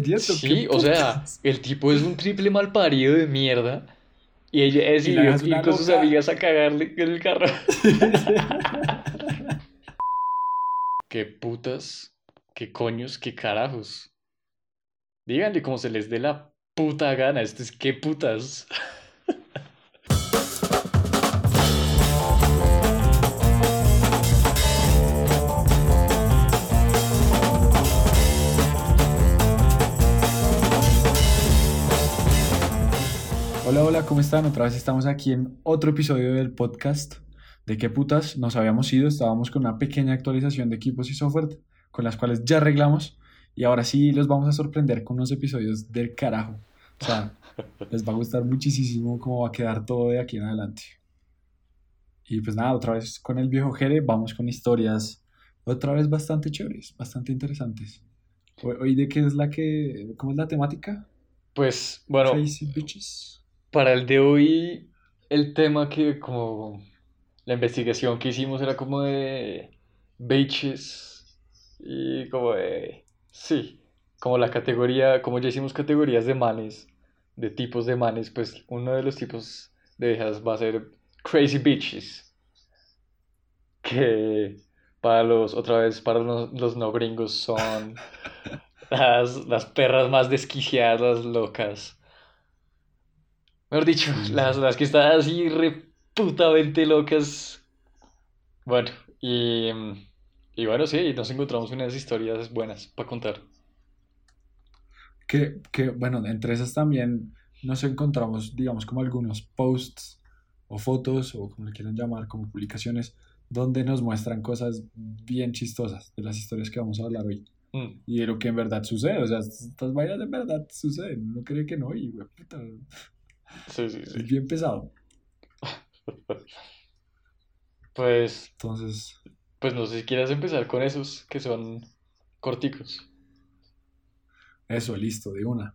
Sí, o sea, el tipo es un triple malparido de mierda. Y ella decidió ir con sus amigas a cagarle en el carro. qué putas, qué coños, qué carajos. Díganle como se les dé la puta gana. Esto es qué putas. Hola, hola, ¿cómo están? Otra vez estamos aquí en otro episodio del podcast de qué putas nos habíamos ido. Estábamos con una pequeña actualización de equipos y software con las cuales ya arreglamos y ahora sí los vamos a sorprender con unos episodios del carajo. O sea, les va a gustar muchísimo cómo va a quedar todo de aquí en adelante. Y pues nada, otra vez con el viejo Jere, vamos con historias otra vez bastante chéveres, bastante interesantes. Hoy, de qué es la que, ¿cómo es la temática? Pues bueno, bitches para el de hoy, el tema que como la investigación que hicimos era como de bitches y como de, sí, como la categoría, como ya hicimos categorías de manes, de tipos de manes, pues uno de los tipos de viejas va a ser crazy bitches. Que para los, otra vez, para los, los no gringos son las, las perras más desquiciadas, locas Mejor dicho, las, las que están así reputamente locas. Bueno, y, y bueno, sí, nos encontramos unas historias buenas para contar. Que, que, bueno, entre esas también nos encontramos, digamos, como algunos posts o fotos, o como le quieran llamar, como publicaciones, donde nos muestran cosas bien chistosas de las historias que vamos a hablar hoy. Mm. Y de lo que en verdad sucede, o sea, estas vainas de verdad suceden, no cree que no, y puta, Sí, sí, sí. Es bien pesado. Pues. Entonces. Pues no sé si quieras empezar con esos que son corticos. Eso, listo, de una.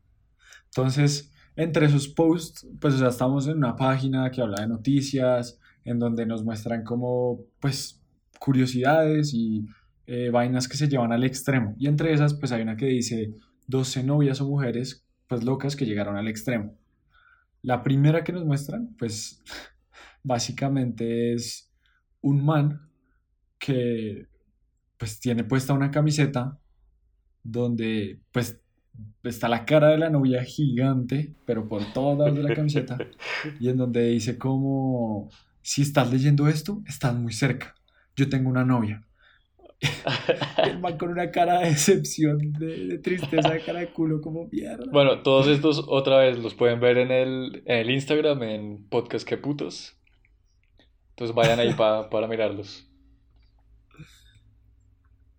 Entonces, entre esos posts, pues ya estamos en una página que habla de noticias, en donde nos muestran como, pues, curiosidades y eh, vainas que se llevan al extremo. Y entre esas, pues hay una que dice 12 novias o mujeres, pues locas que llegaron al extremo. La primera que nos muestran, pues básicamente es un man que pues tiene puesta una camiseta donde pues está la cara de la novia gigante, pero por todos lados de la camiseta, y en donde dice como, si estás leyendo esto, estás muy cerca, yo tengo una novia. el man con una cara de decepción, de, tristeza, de cara de culo, como mierda. Bueno, todos estos otra vez los pueden ver en el, en el Instagram, en Podcast Que Putos. Entonces vayan ahí para mirarlos.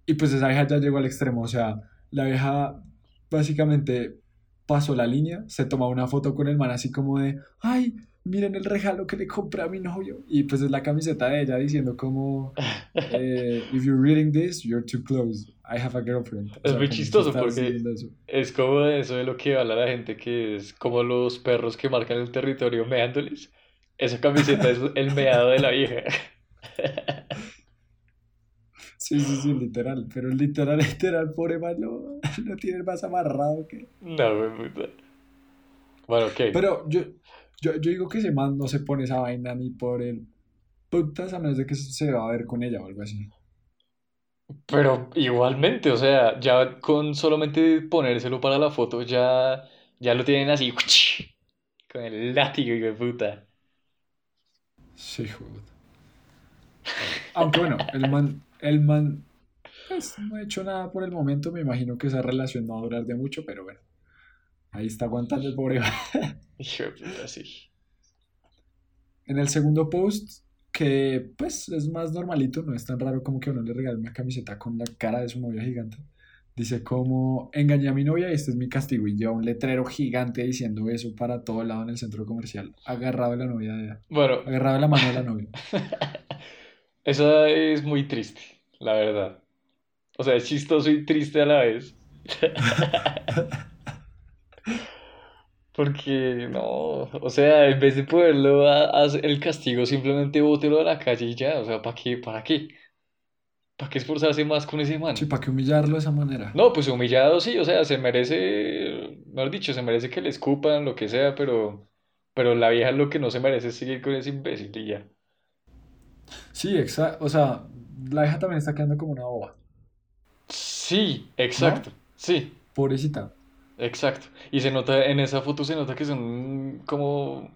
Y pues esa vieja ya llegó al extremo, o sea, la vieja básicamente pasó la línea, se tomó una foto con el man así como de, ay, miren el regalo que le compré a mi novio. Y pues es la camiseta de ella diciendo como, eh, if you're reading this, you're too close. I have a girlfriend. es muy chistoso porque es como eso de lo que habla la gente, que es como los perros que marcan el territorio meándoles. Esa camiseta es el meado de la vieja. Sí, sí, sí, literal. Pero literal, literal, pobre man, no, tiene más amarrado que. No, me puta. Bueno, ok. Pero yo, yo, yo digo que ese man no se pone esa vaina ni por el putas a menos de que se va a ver con ella o algo así. Pero igualmente, o sea, ya con solamente ponérselo para la foto, ya, ya lo tienen así, con el látigo, de puta. Sí, joder. Aunque bueno, el man, el man, pues no ha hecho nada por el momento, me imagino que esa relación no va a durar de mucho, pero bueno. Ahí está aguantando el pobre. sí. En el segundo post, que pues es más normalito, no es tan raro como que uno le regale una camiseta con la cara de su novia gigante. Dice como engañé a mi novia y este es mi castigo. Y lleva un letrero gigante diciendo eso para todo lado en el centro comercial. Agarrado de la novia de ella. Bueno. Agarrado de la mano de la novia. Eso es muy triste, la verdad. O sea, es chistoso y triste a la vez. Porque no, o sea, en vez de poderlo hacer el castigo, simplemente bótelo a la calle y ya, o sea, ¿para qué? ¿Para qué? ¿Para qué esforzarse más con ese man? Sí, ¿para qué humillarlo de esa manera? No, pues humillado sí, o sea, se merece, mejor dicho, se merece que le escupan, lo que sea, pero, pero la vieja lo que no se merece es seguir con ese imbécil y ya. Sí, exacto, o sea, la vieja también está quedando como una boba. Sí, exacto, sí. Pobrecita. Exacto. Y se nota, en esa foto se nota que son como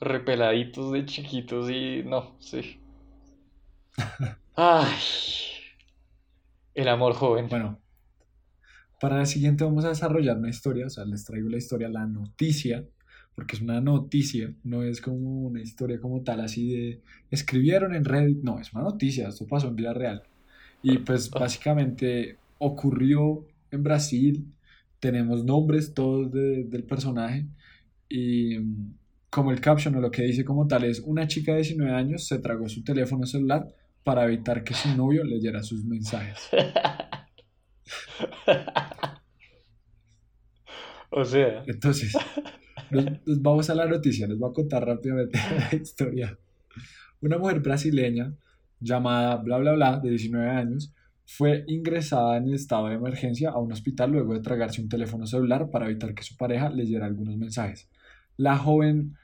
repeladitos de chiquitos y no, sí. Ay, el amor joven. Bueno, para el siguiente vamos a desarrollar una historia, o sea, les traigo la historia, la noticia, porque es una noticia, no es como una historia como tal, así de escribieron en Reddit, no, es una noticia, esto pasó en vida real. Y pues ah. básicamente ocurrió en Brasil, tenemos nombres todos del personaje y como el caption o lo que dice como tal es, una chica de 19 años se tragó su teléfono celular para evitar que su novio leyera sus mensajes. o sea. Entonces, nos, vamos a la noticia, les voy a contar rápidamente la historia. Una mujer brasileña llamada bla bla bla de 19 años fue ingresada en estado de emergencia a un hospital luego de tragarse un teléfono celular para evitar que su pareja leyera algunos mensajes. La joven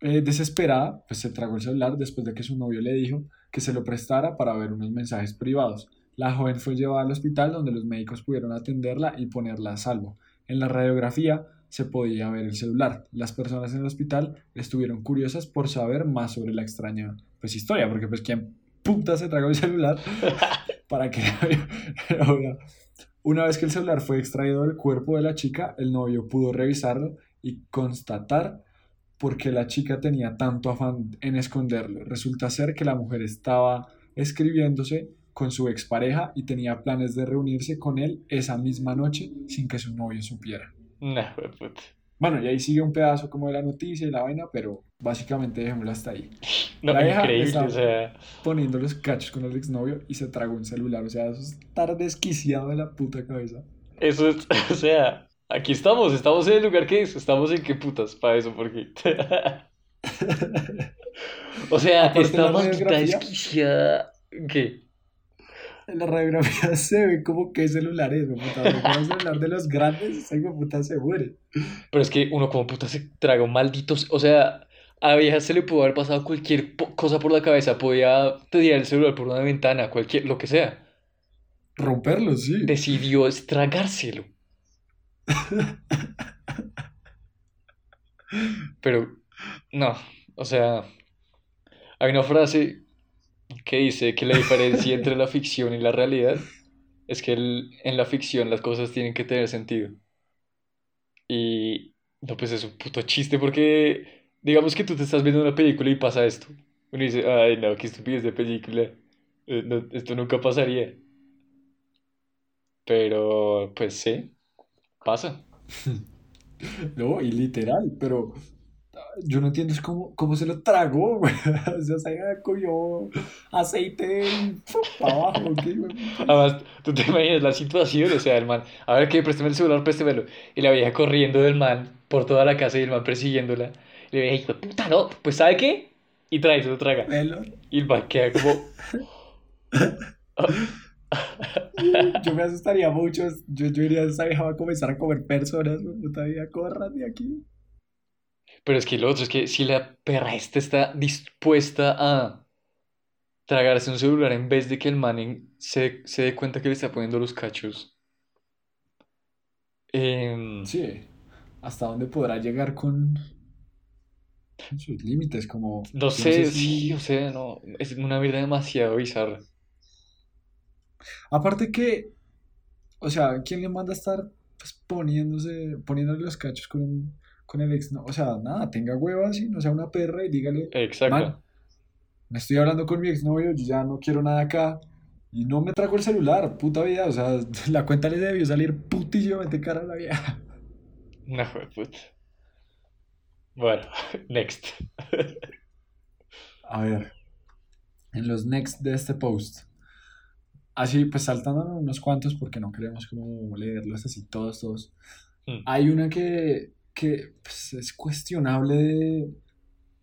eh, desesperada, pues se tragó el celular después de que su novio le dijo que se lo prestara para ver unos mensajes privados. La joven fue llevada al hospital donde los médicos pudieron atenderla y ponerla a salvo. En la radiografía se podía ver el celular. Las personas en el hospital estuvieron curiosas por saber más sobre la extraña pues, historia, porque pues quién puta se tragó el celular para que Una vez que el celular fue extraído del cuerpo de la chica, el novio pudo revisarlo y constatar porque la chica tenía tanto afán en esconderlo. Resulta ser que la mujer estaba escribiéndose con su expareja y tenía planes de reunirse con él esa misma noche sin que su novio supiera. Bueno, y ahí sigue un pedazo como de la noticia y la vaina, pero básicamente dejémoslo hasta ahí. No, la increíble, o sea... Poniendo los cachos con el exnovio y se tragó un celular, o sea, eso es estar desquiciado de la puta cabeza. Eso es, o sea, Aquí estamos, estamos en el lugar que es, estamos en qué putas para eso, porque. o sea, estamos desquiciada. ¿Qué? En la radiografía se ve como que celulares, puta. El celular de los grandes, ese puta se muere. Pero es que uno como puta se traga un maldito. O sea, a vieja se le pudo haber pasado cualquier cosa por la cabeza. Podía tirar el celular por una ventana, cualquier, lo que sea. Romperlo, sí. Decidió estragárselo. Pero, no, o sea, hay una frase que dice que la diferencia entre la ficción y la realidad es que en la ficción las cosas tienen que tener sentido. Y no, pues es un puto chiste porque digamos que tú te estás viendo una película y pasa esto. Uno dice, ay no, qué estupidez de película. Eh, esto nunca pasaría. Pero, pues sí, pasa. No, y literal, pero yo no entiendo cómo, cómo se lo tragó, güey. O sea, se cogió aceite para abajo. Además, tú te imaginas la situación, o sea, el man, a ver qué, préstame el celular, préstemelo. Y la vieja corriendo del man por toda la casa y el man persiguiéndola. Y le dije, hijo puta, no, pues ¿sabe qué? Y trae, se lo traga. Y el man queda como. yo me asustaría mucho. Yo, yo diría, esa vieja va a comenzar a comer personas. Puta vida, corran de aquí. Pero es que lo otro es que si la perra esta está dispuesta a tragarse un celular en vez de que el man se, se dé cuenta que le está poniendo los cachos. Em, sí. ¿Hasta dónde podrá llegar con, sus límites? Como. No sé, sí, o sea, no. Es una vida demasiado bizarra. Aparte que, o sea, ¿quién le manda a estar pues, poniéndose, poniéndole los cachos con, con el ex? No, o sea, nada, tenga huevas y no sea una perra y dígale, Exacto. me estoy hablando con mi exnovio, yo ya no quiero nada acá. Y no me trajo el celular, puta vida. O sea, la cuenta le debió salir putísimamente cara a la vieja. No, puta. Bueno, next. a ver. En los next de este post. Así, pues saltando unos cuantos porque no queremos como leerlos así todos, todos. Hmm. Hay una que, que pues, es cuestionable de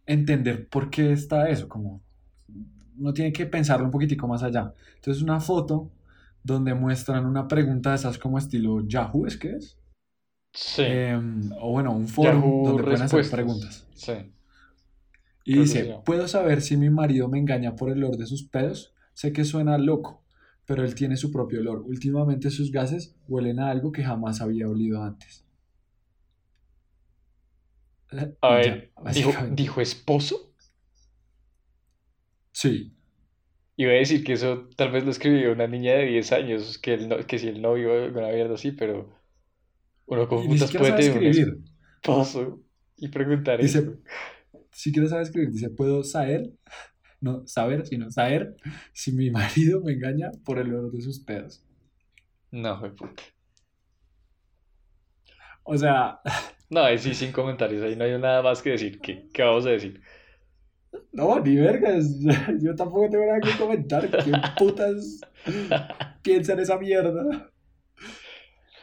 entender por qué está eso, como uno tiene que pensarlo un poquitico más allá. Entonces una foto donde muestran una pregunta de esas como estilo Yahoo, ¿es que es? Sí. Em, o bueno, un foro donde pueden hacer preguntas. Sí. Y dice, ¿puedo saber si mi marido me engaña por el olor de sus pedos? Sé que suena loco, pero él tiene su propio olor. Últimamente sus gases huelen a algo que jamás había olido antes. A ver, ¿dijo, esposo? Sí. Iba a decir que eso tal vez lo escribió una niña de 10 años, que, el que si el novio una mierda así, pero uno con putas puede tener esposo y preguntar dice, eso. Si quieres saber escribir, dice, ¿puedo saber? No saber, sino saber si mi marido me engaña por el olor de sus pedos. No, fue puta. O sea... No, ahí sí, sin comentarios, ahí no hay nada más que decir. ¿Qué, qué vamos a decir? No, ni vergas. Yo tampoco tengo nada que comentar. ¿Qué putas piensan esa mierda?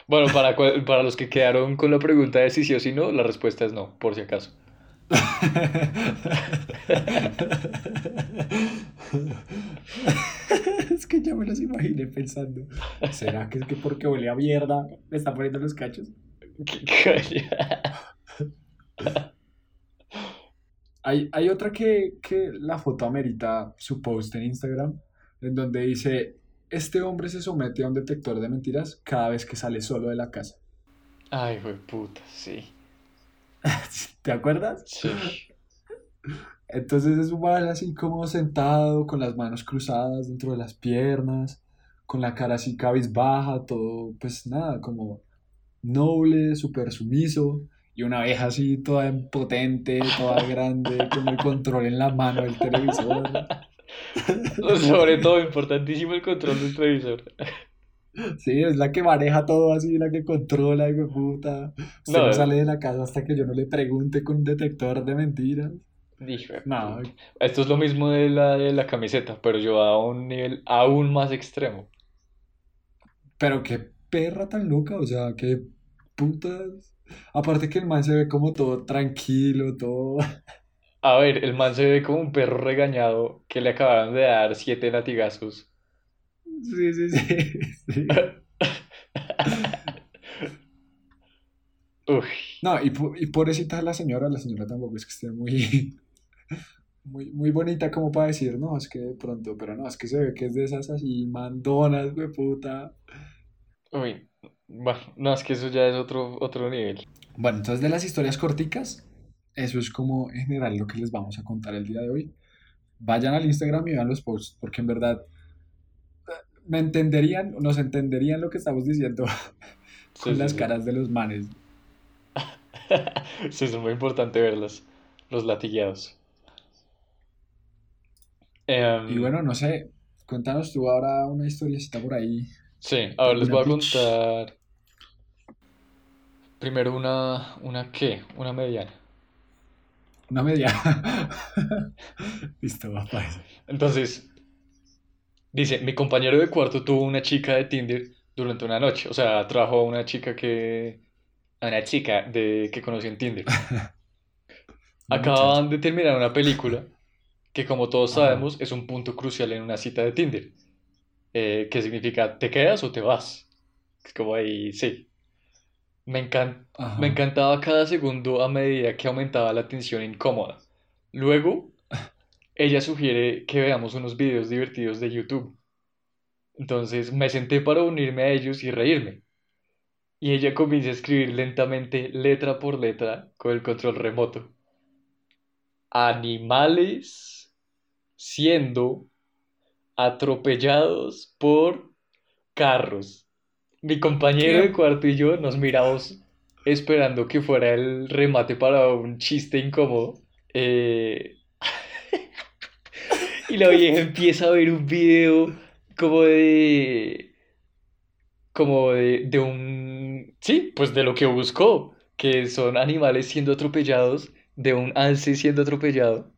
Bueno, para, para los que quedaron con la pregunta de si sí o si no, la respuesta es no, por si acaso. es que ya me los imaginé pensando. ¿Será que es que porque huele a mierda me está poniendo los cachos? hay, hay otra que, que la foto amerita su post en Instagram, en donde dice, este hombre se somete a un detector de mentiras cada vez que sale solo de la casa. Ay, fue puta, sí. ¿Te acuerdas? Sí. Entonces es un mal así como sentado, con las manos cruzadas dentro de las piernas, con la cara así cabizbaja, todo, pues nada, como noble, súper sumiso, y una abeja así toda impotente, toda grande, con el control en la mano del televisor. Sobre todo, importantísimo el control del televisor. Sí, es la que maneja todo así, la que controla, y puta. No, sale de la casa hasta que yo no le pregunte con un detector de mentiras. Dije, no. Esto es lo mismo de la de la camiseta, pero yo a un nivel aún más extremo. Pero qué perra tan loca, o sea, qué putas. Aparte que el man se ve como todo tranquilo, todo. A ver, el man se ve como un perro regañado que le acabaron de dar siete latigazos Sí, sí, sí. No, y, y pobrecita la señora, la señora tampoco es que esté muy, muy, muy bonita como para decir, no, es que de pronto, pero no, es que se ve que es de esas así mandonas, güey, puta. Uy, bueno, no, es que eso ya es otro, otro nivel. Bueno, entonces de las historias corticas, eso es como en general lo que les vamos a contar el día de hoy. Vayan al Instagram y vean los posts, porque en verdad me entenderían, nos entenderían lo que estamos diciendo con las caras de los manes. sí, es muy importante verlos, los latigueados. Em, y bueno, no sé, cuéntanos tú ahora una historiecita por ahí. Sí, ahora les voy a contar primero una, una qué, una mediana. Una mediana. Listo, va para eso. Entonces, Dice, mi compañero de cuarto tuvo una chica de Tinder durante una noche. O sea, trajo a una chica que... A una chica de, que conoció en Tinder. Acaban de terminar una película que como todos sabemos es un punto crucial en una cita de Tinder. Eh, que significa, ¿te quedas o te vas? Es como ahí, sí. Me, me encantaba cada segundo a medida que aumentaba la tensión incómoda. Luego ella sugiere que veamos unos videos divertidos de YouTube. Entonces me senté para unirme a ellos y reírme. Y ella comienza a escribir lentamente, letra por letra, con el control remoto. Animales siendo atropellados por carros. Mi compañero de cuarto y yo nos miramos esperando que fuera el remate para un chiste incómodo. Eh, y la vieja empieza a ver un video como de. como de, de un. Sí, pues de lo que buscó, que son animales siendo atropellados, de un alce siendo atropellado.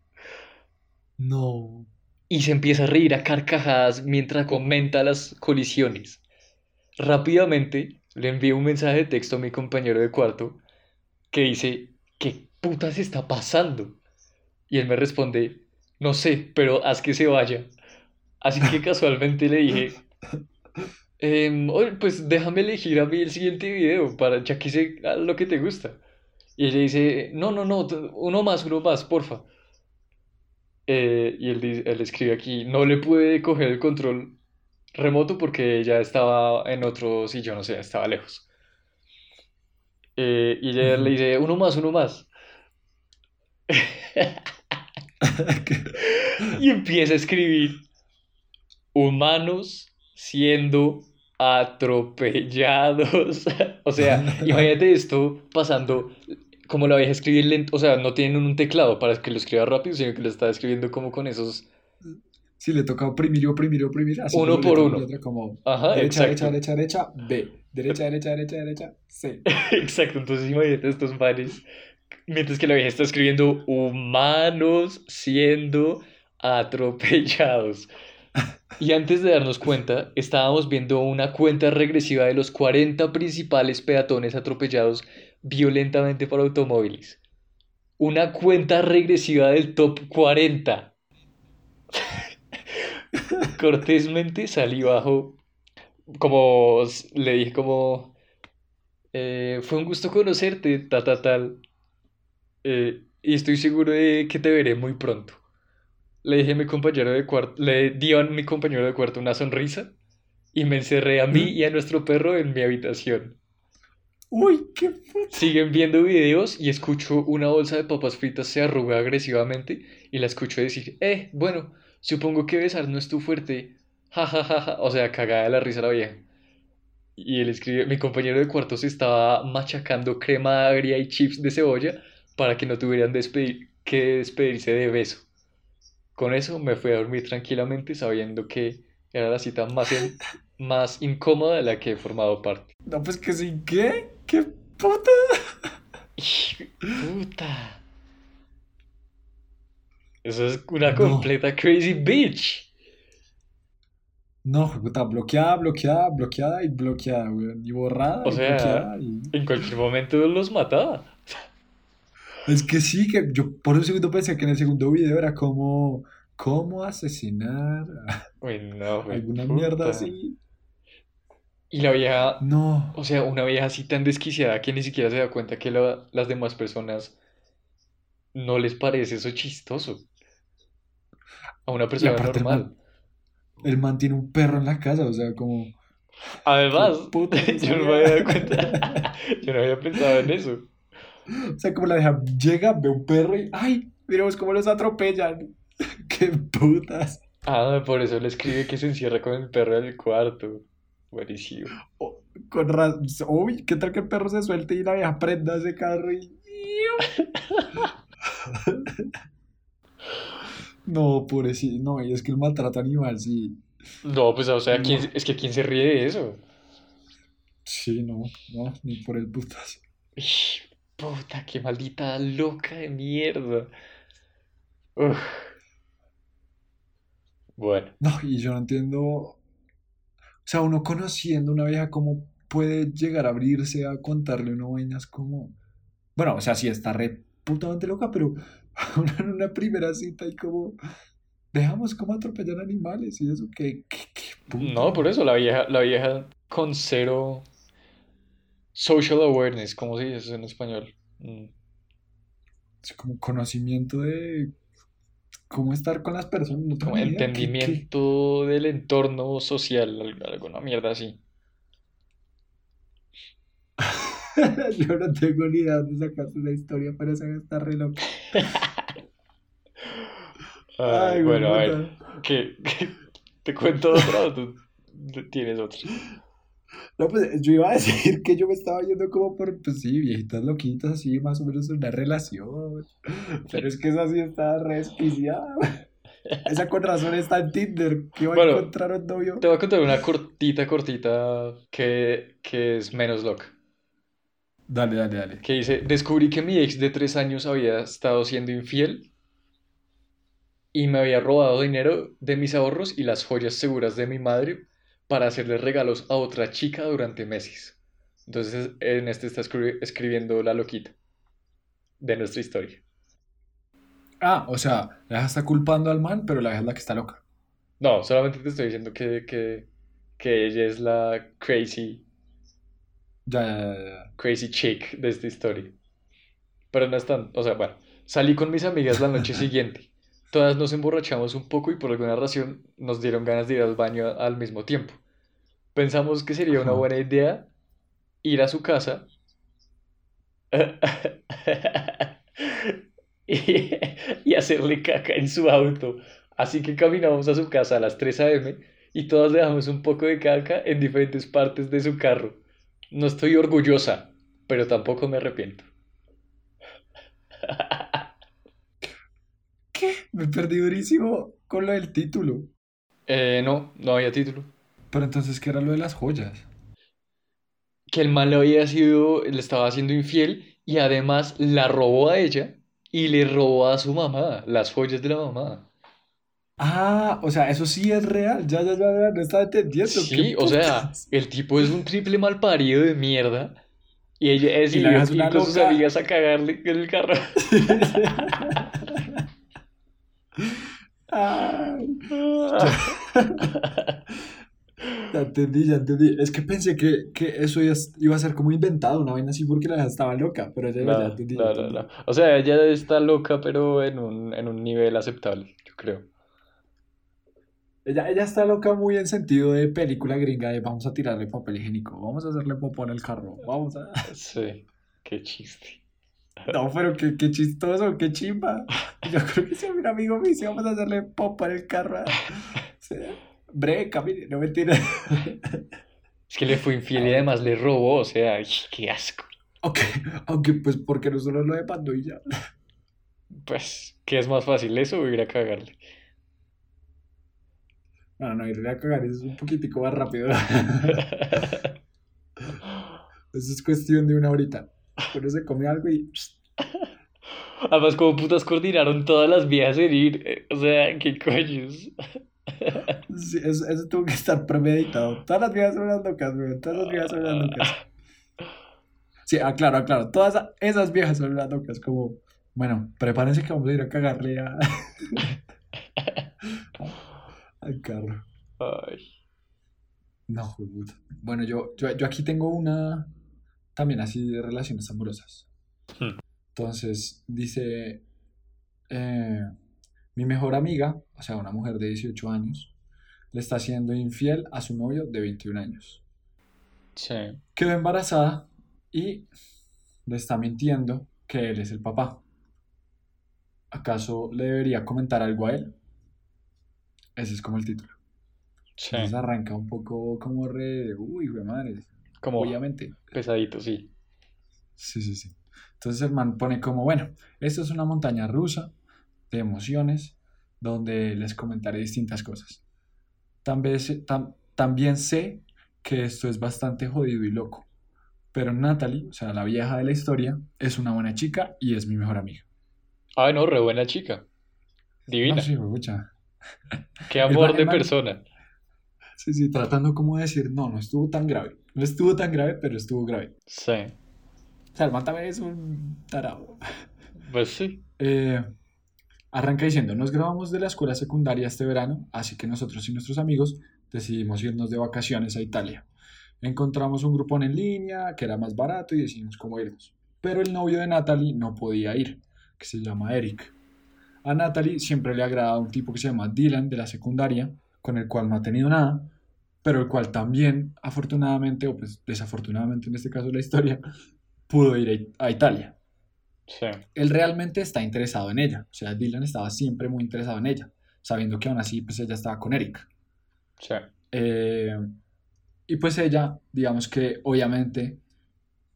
No. Y se empieza a reír a carcajadas mientras comenta las colisiones. Rápidamente le envío un mensaje de texto a mi compañero de cuarto que dice: ¿Qué putas está pasando? Y él me responde: no sé, pero haz que se vaya. Así que casualmente le dije, em, pues déjame elegir a mí el siguiente video para ya que sé lo que te gusta. Y ella dice, no, no, no, uno más, uno más, porfa. Eh, y él, él escribe aquí, no le pude coger el control remoto porque ella estaba en otro sillón, o sea, estaba lejos. Eh, y ella le dice, uno más, uno más. y empieza a escribir, humanos siendo atropellados. o sea, imagínate esto pasando como la vieja escribir lento, o sea, no tienen un teclado para que lo escriba rápido, sino que lo está escribiendo como con esos... Sí, le toca oprimir, oprimir, oprimir. Así uno por uno. Como Ajá, derecha, derecha, derecha, derecha, B. Derecha, derecha, derecha, derecha, C. exacto, entonces imagínate estos manes. Mientras que la vieja está escribiendo humanos siendo atropellados. Y antes de darnos cuenta, estábamos viendo una cuenta regresiva de los 40 principales peatones atropellados violentamente por automóviles. Una cuenta regresiva del top 40. Cortésmente salí bajo, como le dije como, eh, fue un gusto conocerte, ta, ta, tal. Eh, y estoy seguro de que te veré muy pronto. Le dije a mi compañero de cuarto, le di a mi compañero de cuarto una sonrisa y me encerré a mí y a nuestro perro en mi habitación. Uy, qué Siguen viendo videos y escucho una bolsa de papas fritas se arruga agresivamente y la escucho decir, eh, bueno, supongo que besar no es tu fuerte. Ja, ja, ja, ja. O sea, cagada la risa la vieja. Y él escribe, mi compañero de cuarto se estaba machacando crema agria y chips de cebolla para que no tuvieran que despedirse de beso. Con eso me fui a dormir tranquilamente sabiendo que era la cita más, más incómoda de la que he formado parte. No, pues que sí, ¿qué? ¿Qué puta? puta. Eso es una completa crazy bitch. No, puta, bloqueada, bloqueada, bloqueada y bloqueada, weón. Y borrada. O sea, en cualquier momento los mataba. Es que sí, que yo por un segundo pensé que en el segundo video era como cómo asesinar Uy, no, alguna mierda así. Y la vieja, no. O sea, una vieja así tan desquiciada que ni siquiera se da cuenta que las demás personas no les parece eso chistoso. A una persona normal. El man, tiene un perro en la casa, o sea, como. Además, yo no me había dado cuenta. yo no había pensado en eso. O sea, como la vieja llega, ve un perro y. ¡Ay! Miremos cómo los atropellan. ¡Qué putas! Ah, por eso le escribe que se encierra con el perro en el cuarto. Buenísimo. con razón. Uy, ¿qué tal que el perro se suelte y la vieja prenda ese carro y. no, pobrecito. No, y es que el maltrato animal, sí. No, pues, o sea, es que ¿quién se ríe de eso? Sí, no, no, ni por el putas. Puta, qué maldita loca de mierda. Bueno. No, y yo no entiendo o sea, uno conociendo una vieja, ¿cómo puede llegar a abrirse a contarle una vaina? Es como. Bueno, o sea, sí está re putamente loca, pero en una primera cita y como. Dejamos como atropellar animales y eso, que. no, por eso la vieja, la vieja con cero social awareness, ¿cómo se dice en español? Mm. Es como conocimiento de cómo estar con las personas. No como entendimiento del entorno social, alguna mierda así. Yo no tengo ni idea de sacaste la historia, pero esa está re loca. Ay, bueno, a ver, ¿qué, te cuento otra o tú tienes otra? No, pues yo iba a decir que yo me estaba yendo como por, pues sí, viejitas loquitas, así, más o menos una relación. Pero es que esa sí está re Esa con razón está en Tinder, que va a encontrar un novio. Te voy a contar una cortita, cortita, que, que es menos loca. Dale, dale, dale. Que dice, descubrí que mi ex de tres años había estado siendo infiel y me había robado dinero de mis ahorros y las joyas seguras de mi madre para hacerle regalos a otra chica durante meses. Entonces en este está escribiendo la loquita de nuestra historia. Ah, o sea, la está culpando al man, pero la es la que está loca. No, solamente te estoy diciendo que, que, que ella es la crazy. Ya, ya, ya. Crazy chick de esta historia. Pero no es tan. O sea, bueno, salí con mis amigas la noche siguiente. Todas nos emborrachamos un poco y por alguna razón nos dieron ganas de ir al baño al mismo tiempo. Pensamos que sería una buena idea ir a su casa y, hacerle caca en su auto. Así que caminamos a su casa a las 3 a.m. y todas dejamos un poco de caca en diferentes partes de su carro. No estoy orgullosa, pero tampoco me arrepiento. ¿Qué? Me perdí durísimo con lo del título. Eh, no, no había título. Pero entonces, ¿qué era lo de las joyas? Que el mal le había sido, le estaba haciendo infiel y además la robó a ella y le robó a su mamá las joyas de la mamá. Ah, o sea, eso sí es real. Ya, ya, ya, ya no estaba entendiendo. Sí, o sea, el tipo es un triple mal parido de mierda. Y ella es y la ir con sus amigas a cagarle en el carro. Ya entendí, ya entendí. Es que pensé que, eso iba a ser como inventado, una vaina así porque la estaba loca, pero ya, ya entendí. No, no, no. O sea, ella está loca, pero en un, en un nivel aceptable, yo creo. Ella, ella está loca muy en sentido de película gringa de vamos a tirarle papel higiénico, vamos a hacerle popó en el carro, vamos a... Sí, qué chiste. No, pero qué, qué chistoso, qué chimba. Yo creo que si a mi amigo me dice vamos a hacerle popó en el carro. Sí. Bre, camine, no me tires. Es que le fue infiel y además le robó, o sea, qué asco. Ok, aunque pues porque no solo lo de y ya. Pues, ¿qué es más fácil, eso o ir a cagarle? No, no, ir a cagar es un poquitico más rápido. Eso es cuestión de una horita. Uno se come algo y... Además, como putas coordinaron todas las vías en ir. Eh, o sea, qué coños. Sí, eso, tuvo que estar premeditado. Todas las viejas son las locas, Todas las viejas son las locas. Sí, aclaro, aclaro. Todas esas viejas son las locas. Como, bueno, prepárense que vamos a ir a cagarle a... al carro. Ay. No, Bueno, yo, yo, yo, aquí tengo una también así de relaciones amorosas. Hmm. Entonces, dice, eh, mi mejor amiga, o sea, una mujer de 18 años, le está siendo infiel a su novio de 21 años. Sí. Quedó embarazada y le está mintiendo que él es el papá. ¿Acaso le debería comentar algo a él? Ese es como el título. Sí. Entonces arranca un poco como re... Uy, güey madre. Como obviamente. Pesadito, sí. Sí, sí, sí. Entonces el man pone como, bueno, esto es una montaña rusa de emociones donde les comentaré distintas cosas. También, también sé que esto es bastante jodido y loco, pero Natalie, o sea, la vieja de la historia, es una buena chica y es mi mejor amiga. Ah, no, re buena chica. Divina. No, sí, mucha. Qué amor de persona. Sí, sí, tratando como de decir, no, no estuvo tan grave. No estuvo tan grave, pero estuvo grave. Sí. O sea, el man también es un tarado. Pues sí. Eh, Arranca diciendo, nos grabamos de la escuela secundaria este verano, así que nosotros y nuestros amigos decidimos irnos de vacaciones a Italia. Encontramos un grupón en línea que era más barato y decidimos cómo irnos. Pero el novio de Natalie no podía ir, que se llama Eric. A Natalie siempre le agrada un tipo que se llama Dylan de la secundaria, con el cual no ha tenido nada, pero el cual también, afortunadamente, o pues desafortunadamente en este caso la historia, pudo ir a Italia. Él realmente está interesado en ella. O sea, Dylan estaba siempre muy interesado en ella, sabiendo que aún así, pues ella estaba con Eric. Sí. Eh, y pues ella, digamos que obviamente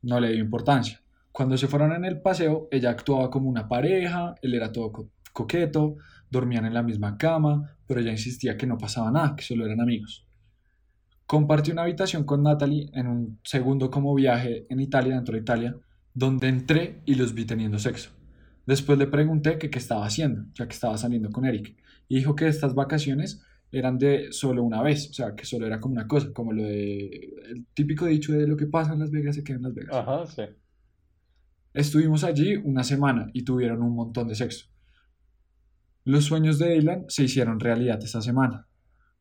no le dio importancia. Cuando se fueron en el paseo, ella actuaba como una pareja, él era todo coqueto, dormían en la misma cama, pero ella insistía que no pasaba nada, que solo eran amigos. Compartió una habitación con Natalie en un segundo como viaje en Italia, dentro de Italia, donde entré y los vi teniendo sexo. Después le pregunté que qué estaba haciendo, ya que estaba saliendo con Eric, y dijo que estas vacaciones eran de solo una vez, o sea, que solo era como una cosa, como lo de el típico dicho de lo que pasa en Las Vegas se queda en Las Vegas. Ajá, sí. Estuvimos allí una semana y tuvieron un montón de sexo. Los sueños de Dylan se hicieron realidad esa semana,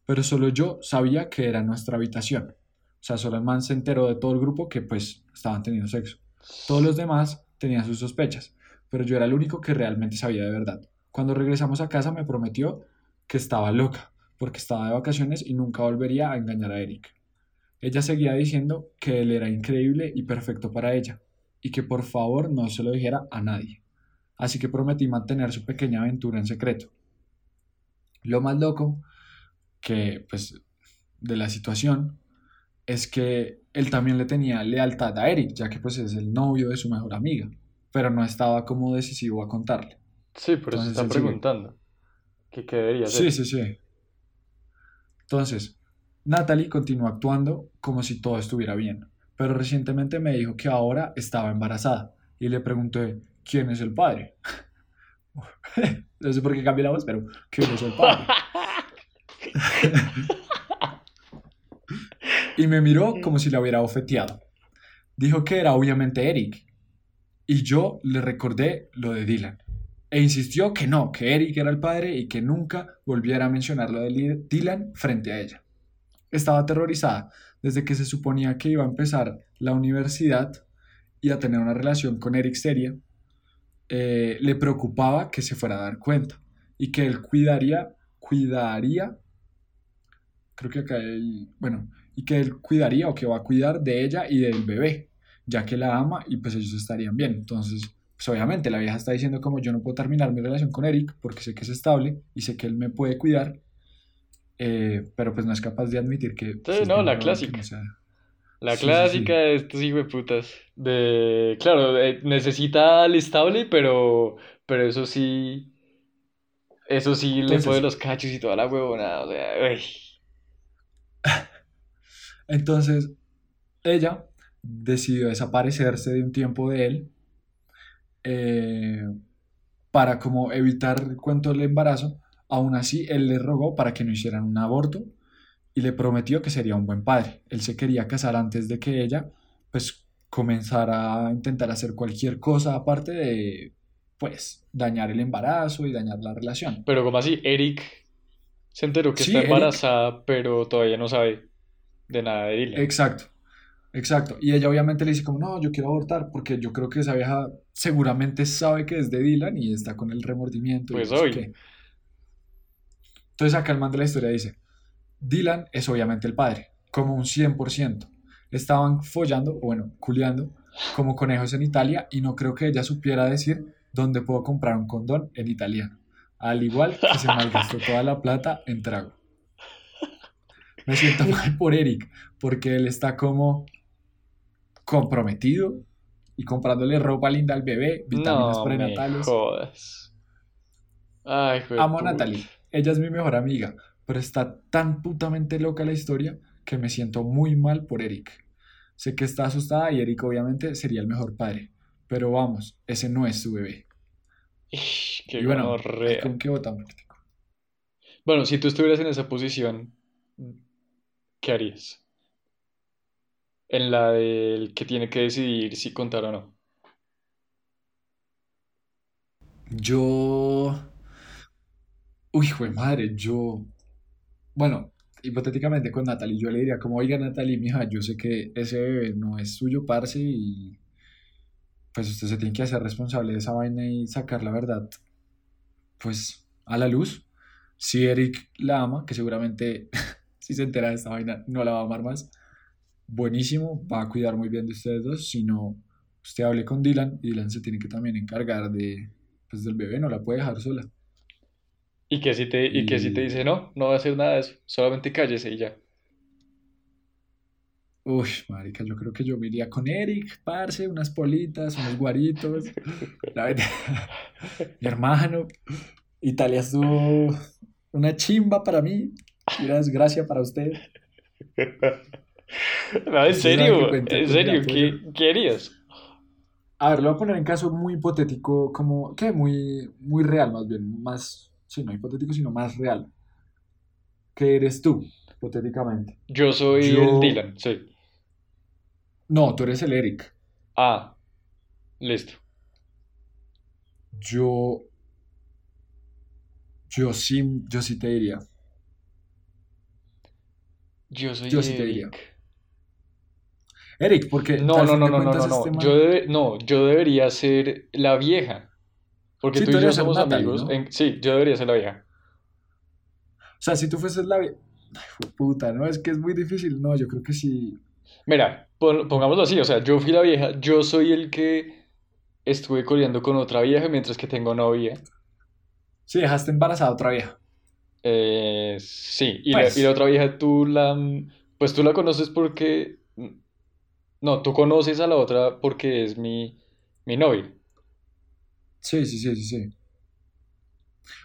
pero solo yo sabía que era nuestra habitación. O sea, solo el man se enteró de todo el grupo que pues estaban teniendo sexo. Todos los demás tenían sus sospechas, pero yo era el único que realmente sabía de verdad. Cuando regresamos a casa me prometió que estaba loca, porque estaba de vacaciones y nunca volvería a engañar a Eric. Ella seguía diciendo que él era increíble y perfecto para ella, y que por favor no se lo dijera a nadie. Así que prometí mantener su pequeña aventura en secreto. Lo más loco que, pues, de la situación es que él también le tenía lealtad a Eric, ya que pues es el novio de su mejor amiga, pero no estaba como decisivo a contarle. Sí, por eso está preguntando. ¿Qué, ¿Qué debería Sí, sí, sí. Entonces, Natalie continuó actuando como si todo estuviera bien, pero recientemente me dijo que ahora estaba embarazada y le pregunté, ¿quién es el padre? no sé por qué cambié la voz, pero ¿quién es el padre? y me miró como si la hubiera ofeteado. Dijo que era obviamente Eric. Y yo le recordé lo de Dylan e insistió que no, que Eric era el padre y que nunca volviera a mencionar lo de Dylan frente a ella. Estaba aterrorizada desde que se suponía que iba a empezar la universidad y a tener una relación con Eric seria. Eh, le preocupaba que se fuera a dar cuenta y que él cuidaría, cuidaría, creo que acá hay, bueno, y que él cuidaría o que va a cuidar de ella y del bebé, ya que la ama y pues ellos estarían bien. Entonces, pues obviamente la vieja está diciendo como yo no puedo terminar mi relación con Eric porque sé que es estable y sé que él me puede cuidar, eh, pero pues no es capaz de admitir que... Sí, pues, no, la clásica. La clásica de estos hijos de putas. De, claro, eh, necesita al estable, pero, pero eso sí, eso sí le puede los cachos y toda la huevonada, o sea, Entonces, ella decidió desaparecerse de un tiempo de él eh, para como evitar el cuento del embarazo, aún así él le rogó para que no hicieran un aborto y le prometió que sería un buen padre. Él se quería casar antes de que ella pues comenzara a intentar hacer cualquier cosa aparte de pues dañar el embarazo y dañar la relación. Pero como así, Eric se enteró que está embarazada, pero todavía no sabe de nada de Dylan. Exacto. Exacto. Y ella obviamente le dice como, no, yo quiero abortar porque yo creo que esa vieja seguramente sabe que es de Dylan y está con el remordimiento. Pues hoy. Entonces acá el man de la historia dice, Dylan es obviamente el padre, como un 100%. Estaban follando, o bueno, culeando, como conejos en Italia y no creo que ella supiera decir dónde puedo comprar un condón en italiano. Al igual que se malgastó toda la plata en trago. Me siento mal por Eric, porque él está como comprometido y comprándole ropa linda al bebé, vitaminas prenatales. Amo a Natalie, ella es mi mejor amiga, pero está tan putamente loca la historia que me siento muy mal por Eric. Sé que está asustada y Eric obviamente sería el mejor padre, pero vamos, ese no es su bebé. qué y bueno, ¿con qué votamos? Bueno, si tú estuvieras en esa posición, ¿qué harías? en la del que tiene que decidir si contar o no. Yo. Uy, de madre, yo. Bueno, hipotéticamente con Natalie, yo le diría como, oiga Natalie, mija, yo sé que ese bebé no es suyo, parce, y pues usted se tiene que hacer responsable de esa vaina y sacar la verdad, pues, a la luz. Si Eric la ama, que seguramente si se entera de esta vaina no la va a amar más, buenísimo, va a cuidar muy bien de ustedes dos, sino usted hable con Dylan y Dylan se tiene que también encargar de, pues, del bebé, no la puede dejar sola. Y que si te, y... que si te dice no, no va a hacer nada de eso, solamente cállese y ya. Uy, marica, yo creo que yo me iría con Eric, parce, unas politas, unos guaritos. Mi hermano, Italia estuvo una chimba para mí. Gracias, gracias para usted. No, en serio, en serio, ¿qué, harías? A ver, lo voy a poner en caso muy hipotético, como, ¿qué? Muy, muy real, más bien, más, sí, no hipotético, sino más real. ¿Qué eres tú, hipotéticamente? Yo soy el Dylan, sí. No, tú eres el Eric. Ah, listo. Yo Yo sí, yo sí te diría. Yo soy Yo sí te diría. Eric, porque no, no, no, no, no, no, no. Yo no, yo debería ser la vieja. Porque tú y yo somos amigos. Sí, yo debería ser la vieja. O sea, si tú fueses la vieja. Puta, no, es que es muy difícil. No, yo creo que sí. Mira, pongámoslo así, o sea, yo fui la vieja, yo soy el que estuve corriendo con otra vieja mientras que tengo novia. Sí, dejaste embarazada a otra vieja. Eh, sí, y, la, y, la, otra vieja tú la... Pues tú la conoces porque... No, tú conoces a la otra porque es mi, mi novia. Sí, sí, sí, sí, sí.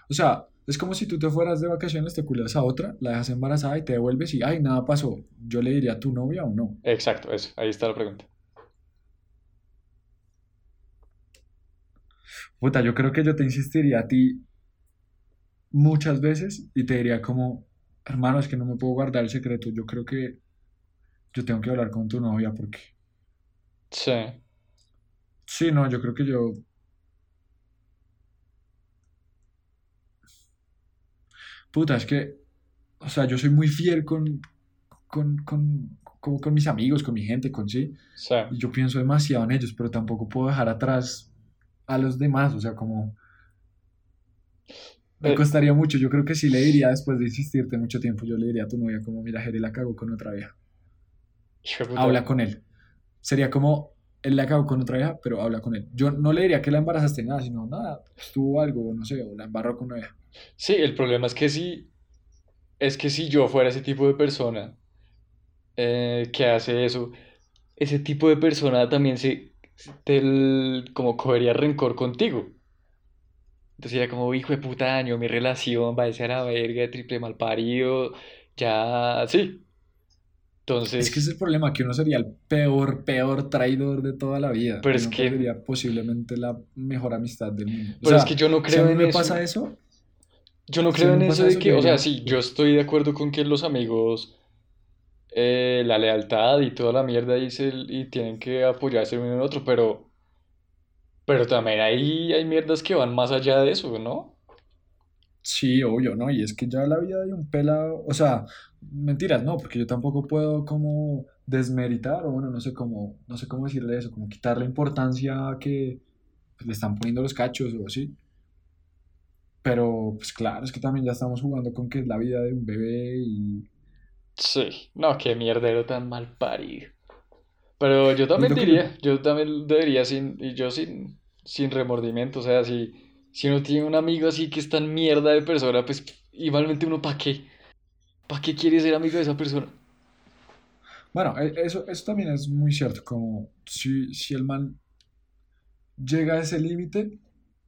O sea, es como si tú te fueras de vacaciones, te cuidas a otra, la dejas embarazada y te devuelves y, ay, nada pasó. ¿Yo le diría a tu novia o no? Exacto, eso, ahí está la pregunta. Puta, yo creo que yo te insistiría a ti muchas veces y te diría como, hermano, es que no me puedo guardar el secreto. Yo creo que yo tengo que hablar con tu novia porque... Sí. Sí, no, yo creo que yo... Puta, es que, o sea, yo soy muy fiel con, con, con, con, mis amigos, con mi gente, con sí. sí. Y yo pienso demasiado en ellos, pero tampoco puedo dejar atrás a los demás, o sea, como... Me eh, costaría mucho, yo creo que sí le diría después de insistirte mucho tiempo, yo le diría a tu novia como, mira, Jerry la cagó con otra vieja. Habla con él. Sería como, él la cagó con otra vieja, pero habla con él. Yo no le diría que la embarazaste nada, sino nada, estuvo algo, no sé, o la embarró con una vieja. Sí, el problema es que si, es que si yo fuera ese tipo de persona eh, que hace eso, ese tipo de persona también se, como cogería rencor contigo. Entonces era como, hijo de puta año, mi relación va a ser a la verga, triple mal parido, ya, sí. Entonces... Es que es el problema, que uno sería el peor, peor traidor de toda la vida. Pero es que... Sería posiblemente la mejor amistad del mundo. Pero es que yo no creo si en me pasa eso... Yo no creo en eso de que, o sea, sí, yo estoy de acuerdo con que los amigos, eh, la lealtad y toda la mierda y, y tienen que apoyarse uno en otro, pero pero también hay, hay mierdas que van más allá de eso, ¿no? Sí, obvio, ¿no? Y es que ya la vida de un pelado, o sea, mentiras, no, porque yo tampoco puedo como desmeritar, o bueno, no sé cómo, no sé cómo decirle eso, como quitarle importancia a que pues, le están poniendo los cachos o así. Pero, pues claro, es que también ya estamos jugando con que es la vida de un bebé y... Sí, no, qué mierdero tan mal parido. Pero yo también diría, yo también debería sin, y yo sin, sin remordimiento, o sea, si, si uno tiene un amigo así que es tan mierda de persona, pues igualmente uno para qué, para qué quiere ser amigo de esa persona. Bueno, e, eso, eso también es muy cierto, como si, si el man llega a ese límite,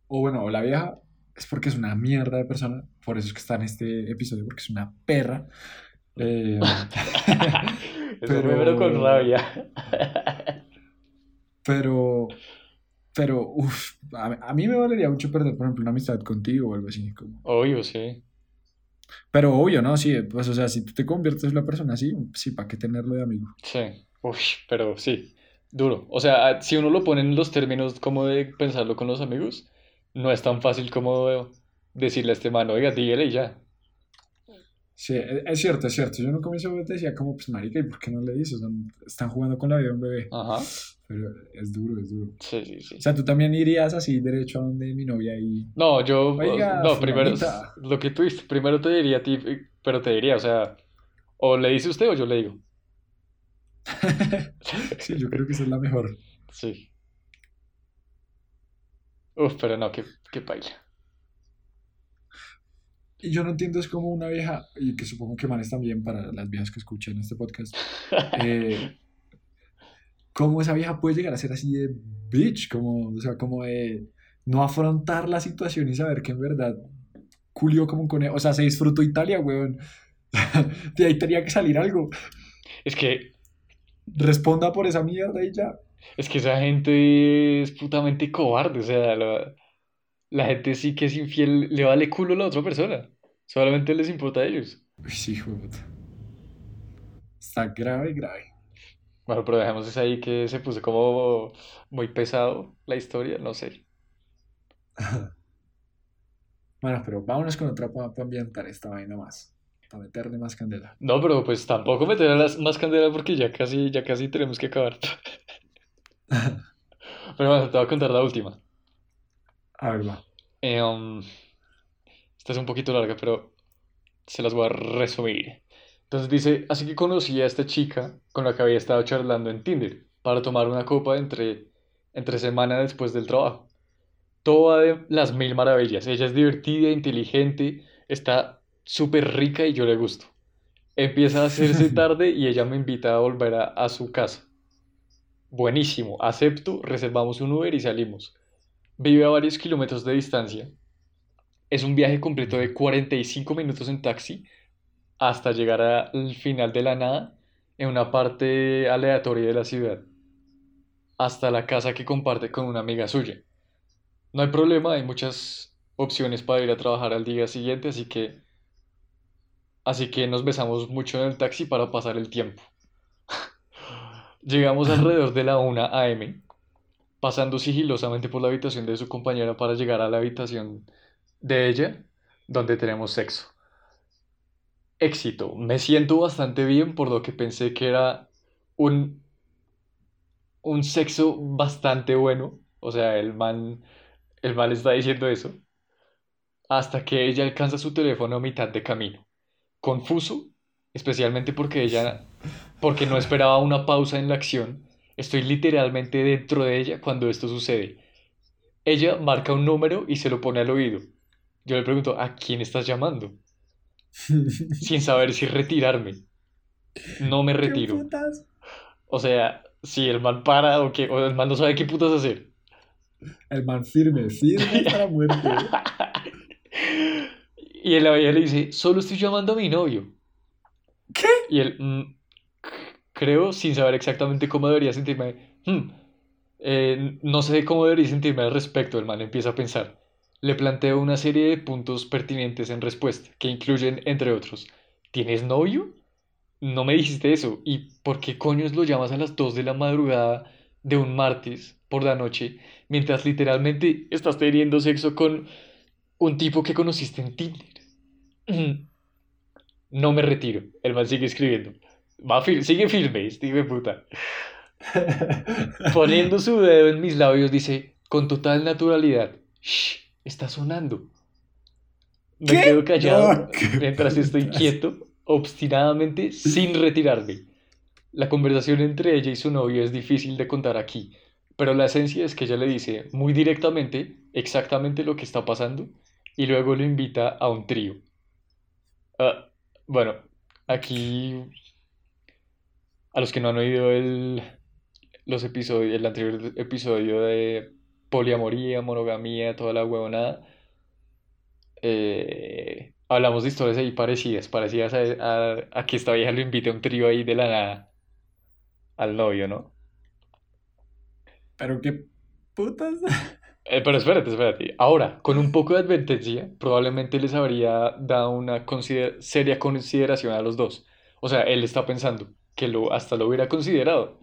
o bueno, o la vieja, es porque es una mierda de persona, por eso es que está en este episodio, porque es una perra. Eh, pero, con rabia. pero, pero, uff, a, mí me valería mucho perder, por ejemplo, una amistad contigo o algo así. Como... Obvio, sí. Pero obvio, ¿no? Sí, pues, o sea, si tú te conviertes en una persona así, sí, ¿para qué tenerlo de amigo? Sí, uff, pero sí, duro. O sea, si uno lo pone en los términos como de pensarlo con los amigos, no es tan fácil como decirle a este mano, oiga, dígale y ya. Sí, e, es cierto, es cierto. Yo no comienzo te decía como, pues marica, ¿y por qué no le dices? están jugando con la vida de un bebé. Ajá. Pero es duro, es duro. Sí, sí, sí. O sea, tú también irías así derecho a donde mi novia y... No, yo... no, primero... Lo que tú dices, primero te diría a ti, pero te diría, o sea, o le dice usted o yo le digo. sí, yo creo que esa es la mejor. Sí. Uf, pero no, qué, qué paila. Y yo no entiendo, es como una vieja, y que supongo que manes también para las viejas que escuchen este podcast, eh, cómo esa vieja puede llegar a ser así de bitch, como, o sea, como de no afrontar la situación y saber que en verdad culió como un conejo, o sea, se disfrutó Italia, weón. de ahí tenía que salir algo. Es que... Responda por esa mierda y ya. Es que esa gente es putamente cobarde, o sea, la gente sí que es infiel, le vale culo a la otra persona. Solamente les importa a ellos. Sí, hijo Está grave, grave. Bueno, pero dejemos eso ahí que se puso como muy pesado la historia, no sé. Bueno, pero vámonos con otra para ambientar esta vaina más. Para meterle más candela. No, pero pues tampoco meterle más candela porque ya casi, ya casi tenemos que acabar. pero bueno, te voy a contar la última. A ver, va. Eh, um, esta es un poquito larga, pero se las voy a resumir. Entonces dice, así que conocí a esta chica con la que había estado charlando en Tinder para tomar una copa entre, entre semana después del trabajo. Toda de las mil maravillas. Ella es divertida, inteligente, está súper rica y yo le gusto. Empieza a hacerse tarde y ella me invita a volver a, a su casa. Buenísimo, acepto, reservamos un Uber y salimos. Vive a varios kilómetros de distancia. Es un viaje completo de 45 minutos en taxi hasta llegar al final de la nada en una parte aleatoria de la ciudad, hasta la casa que comparte con una amiga suya. No hay problema, hay muchas opciones para ir a trabajar al día siguiente, así que así que nos besamos mucho en el taxi para pasar el tiempo. Llegamos alrededor de la 1 a.m., pasando sigilosamente por la habitación de su compañera para llegar a la habitación de ella, donde tenemos sexo. Éxito. Me siento bastante bien por lo que pensé que era un, un sexo bastante bueno. O sea, el man el mal está diciendo eso. Hasta que ella alcanza su teléfono a mitad de camino. Confuso, especialmente porque ella, porque no esperaba una pausa en la acción. Estoy literalmente dentro de ella cuando esto sucede. Ella marca un número y se lo pone al oído. Yo le pregunto, ¿a quién estás llamando? Sin saber si retirarme. No me retiro. O sea, si el mal para o que o el mal no sabe qué putas hacer. El man firme, firme para muerte. y el ella le dice, solo estoy llamando a mi novio. ¿Qué? Y él, mm, creo, sin saber exactamente cómo debería sentirme, hmm, eh, no sé cómo debería sentirme al respecto, el man empieza a pensar. Le planteo una serie de puntos pertinentes en respuesta, que incluyen, entre otros, ¿tienes novio? No me dijiste eso. ¿Y por qué coños lo llamas a las 2 de la madrugada de un martes por la noche mientras literalmente estás teniendo sexo con un tipo que conociste en Tinder. No me retiro. El man sigue escribiendo. Va sigue firme, este puta. Poniendo su dedo en mis labios, dice con total naturalidad: Shh, está sonando. Me quedo callado mientras estoy quieto, obstinadamente, sin retirarme. La conversación entre ella y su novio es difícil de contar aquí, pero la esencia es que ella le dice muy directamente exactamente lo que está pasando y luego lo invita a un trío. Ah, bueno, aquí a los que no han oído el, los episodios, el anterior episodio de poliamoría, monogamía, toda la huevonada, eh, hablamos de historias ahí parecidas, parecidas a, a que esta vieja lo invite a un trío ahí de la nada al novio, ¿no? Pero qué putas. Eh, pero espérate, espérate. Ahora, con un poco de advertencia, probablemente les habría dado una seria consideración a los dos. O sea, él está pensando que lo, hasta lo hubiera considerado.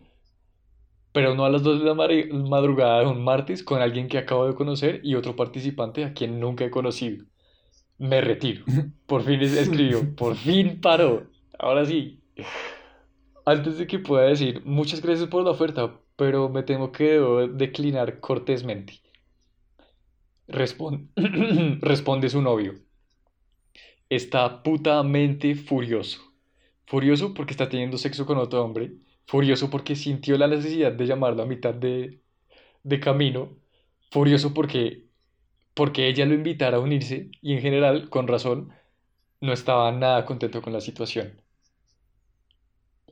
Pero no a las dos de la madrugada de un martes con alguien que acabo de conocer y otro participante a quien nunca he conocido. Me retiro. Por fin escribió. Por fin paró. Ahora sí. Antes de que pueda decir muchas gracias por la oferta, pero me temo que debo declinar cortésmente. Responde su novio. Está putamente furioso. Furioso porque está teniendo sexo con otro hombre. Furioso porque sintió la necesidad de llamarlo a mitad de, de camino. Furioso porque, porque ella lo invitara a unirse y en general, con razón, no estaba nada contento con la situación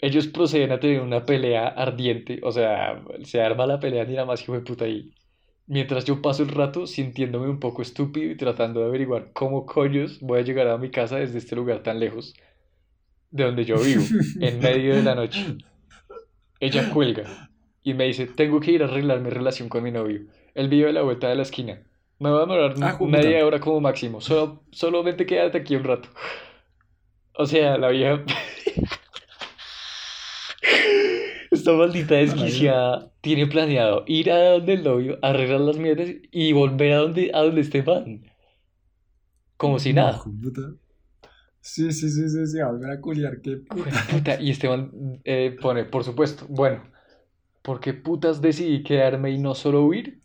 ellos proceden a tener una pelea ardiente, o sea, se arma la pelea ni la más hijo de puta ahí. Mientras yo paso el rato sintiéndome un poco estúpido y tratando de averiguar cómo coños voy a llegar a mi casa desde este lugar tan lejos de donde yo vivo, en medio de la noche. Ella cuelga y me dice, tengo que ir a arreglar mi relación con mi novio. Él vive a la vuelta de la esquina. Me va a demorar ah, media hora como máximo. Solo, solamente quédate aquí un rato. O sea, la vieja... Esta maldita desquiciada tiene planeado ir a donde el novio, arreglar las mierdas y volver a donde, a donde esté como si nada. Sí, sí, sí, sí, sí, a volver a culiar, qué puta. Y Esteban eh, pone, por supuesto, bueno, ¿por qué putas decidí quedarme y no solo huir?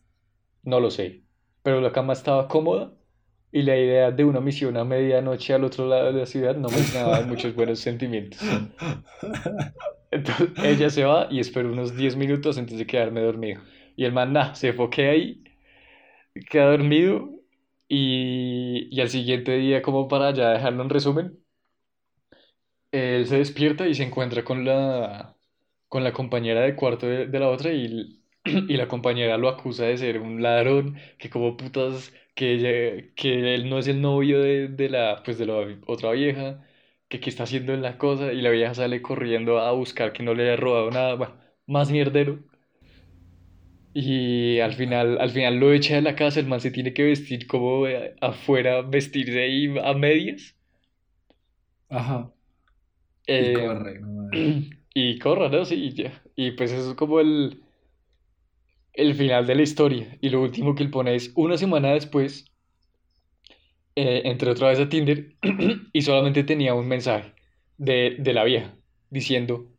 No lo sé, pero la cama estaba cómoda y la idea de una misión a medianoche al otro lado de la ciudad no me daba muchos buenos sentimientos. Entonces ella se va y espero unos 10 minutos antes de quedarme dormido. Y el man, nah, se enfoque ahí, queda dormido y, y al siguiente día, como para ya dejarlo en resumen, él se despierta y se encuentra con la, con la compañera de cuarto de, de la otra y, y la compañera lo acusa de ser un ladrón, que como putas que, que él no es el novio de, de, la, pues de la otra vieja, que qué está haciendo en la cosa, y la vieja sale corriendo a buscar que no le haya robado nada, bueno, más mierdero. Y al final, al final lo echa de la casa, el man se tiene que vestir como afuera, vestirse ahí a medias. Ajá. y eh, corre, no, Y corre, ¿no? Sí, y, ya. y pues eso es como el, el final de la historia. Y lo último que él pone es una semana después, eh, entré otra vez a Tinder y solamente tenía un mensaje de, de la vieja diciendo,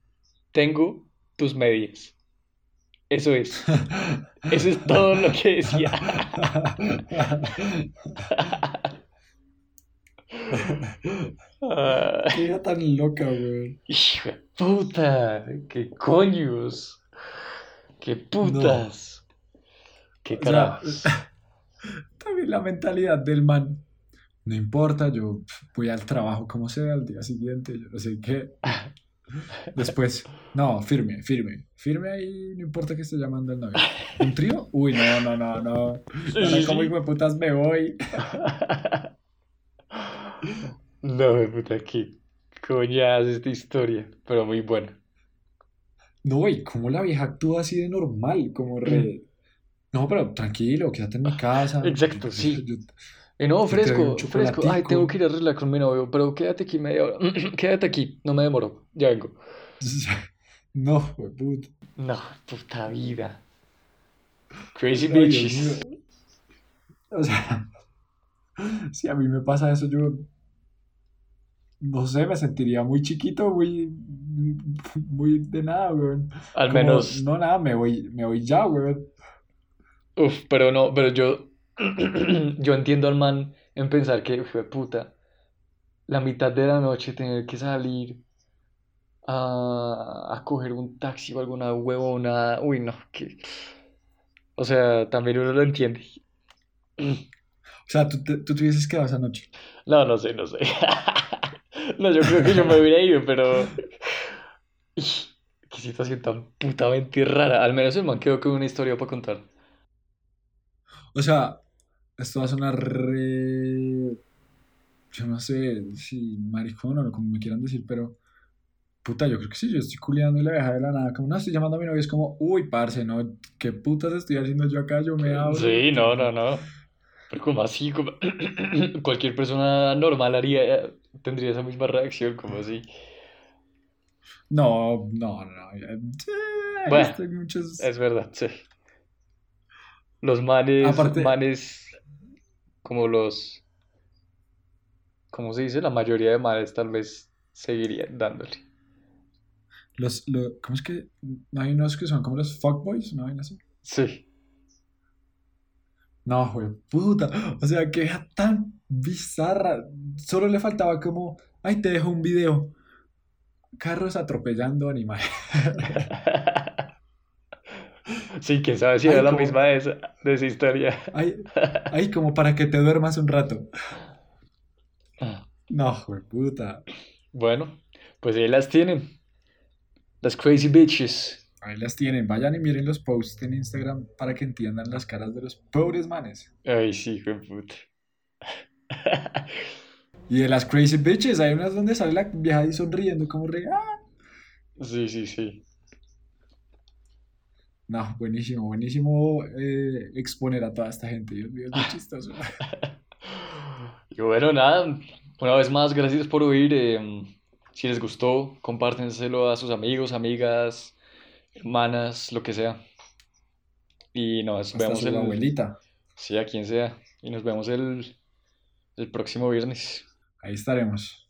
tengo tus medias. Eso es. Eso es todo lo que decía. Qué tan loca, güey. Hijo de puta. Qué coños. ¡Qué putas! ¡Qué carajos! también la mentalidad del man. No importa, yo voy al trabajo como sea, al día siguiente, yo no sé qué. Después, no, firme, firme. Firme ahí, no importa que esté llamando el novio. ¿Un trío? Uy, no, no, no, no. Sí, como hijo de putas me voy. No, me puta, qué coñas esta historia, pero muy buena. No, y cómo la vieja actúa así de normal, como re... Mm. No, pero tranquilo, quédate en mi casa. Exacto, sí. Y no, fresco, fresco. Ay, tengo que ir a arreglar con mi novio, pero quédate aquí media hora. quédate aquí, no me demoro, ya vengo. No, puta. No, puta vida. Crazy bitches. O sea, si a mí me pasa eso, yo no sé, me sentiría muy chiquito, muy, muy de nada, weón. Al menos. No, nada, me voy, me voy ya, weón. Uf, pero no, pero yo, yo entiendo al man en pensar que, fue puta, la mitad de la noche tener que salir a, a coger un taxi o alguna huevona, uy, no, que... O sea, también uno lo entiende. O sea, ¿tú, tú, tú dices que vas anoche? No, no sé, no sé. No, yo creo que yo me hubiera ido, pero. Qué situación tan putamente rara. Al menos el man quedó con una historia para contar. O sea, esto va a sonar re. Yo no sé si maricón o como me quieran decir, pero. Puta, yo creo que sí, yo estoy culiando y la deja de la nada. Como no estoy llamando a mi novio, es como, uy, parce, ¿no? ¿Qué putas estoy haciendo yo acá? Yo me hablo. Sí, no, no, no. Pero como así, como... cualquier persona normal haría, tendría esa misma reacción, como así. No, no, no. Bueno, es verdad, sí. Los manes, manes, como los, ¿cómo se dice? La mayoría de manes tal vez seguirían dándole. Los, ¿cómo es que? ¿No hay unos que son como los fuckboys? ¿No hay así? Sí. No, güey, puta. O sea, que era tan bizarra. Solo le faltaba como, ay, te dejo un video. Carros atropellando animales. Sí, quién sabe si era la misma de esa, de esa historia. Ay, como para que te duermas un rato. Ah. No, puta. Bueno, pues ahí las tienen. Las crazy bitches. Ahí las tienen. Vayan y miren los posts en Instagram para que entiendan las caras de los pobres manes. Ay, sí, puta. y de las crazy bitches, hay unas donde sale la vieja ahí sonriendo como re. ¡ah! Sí, sí, sí. No, buenísimo, buenísimo eh, exponer a toda esta gente. Dios mío, es muy chistoso. y bueno, nada, una vez más, gracias por oír. Em, si les gustó, compártenselo a sus amigos, amigas, hermanas, lo que sea. Y nos vemos el... abuelita. Sí, a quien sea. Y nos vemos el el próximo viernes. Ahí estaremos.